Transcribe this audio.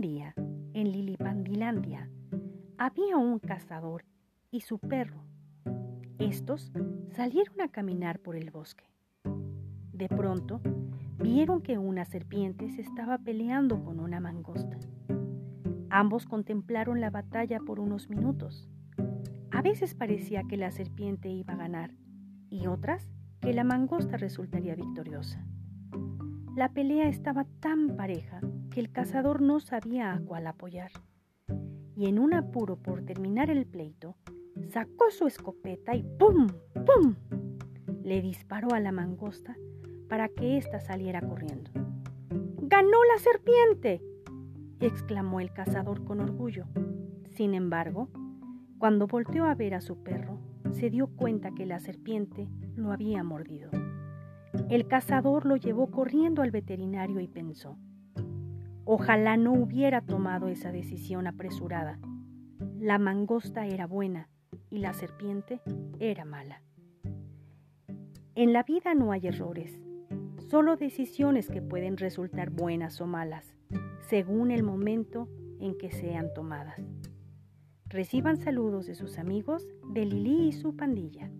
Tailandia había un cazador y su perro. Estos salieron a caminar por el bosque. De pronto, vieron que una serpiente se estaba peleando con una mangosta. Ambos contemplaron la batalla por unos minutos. A veces parecía que la serpiente iba a ganar y otras que la mangosta resultaría victoriosa. La pelea estaba tan pareja que el cazador no sabía a cuál apoyar. Y en un apuro por terminar el pleito, sacó su escopeta y ¡pum! ¡pum! le disparó a la mangosta para que ésta saliera corriendo. ¡Ganó la serpiente! exclamó el cazador con orgullo. Sin embargo, cuando volteó a ver a su perro, se dio cuenta que la serpiente lo había mordido. El cazador lo llevó corriendo al veterinario y pensó, ojalá no hubiera tomado esa decisión apresurada. La mangosta era buena y la serpiente era mala. En la vida no hay errores, solo decisiones que pueden resultar buenas o malas, según el momento en que sean tomadas. Reciban saludos de sus amigos de Lili y su pandilla.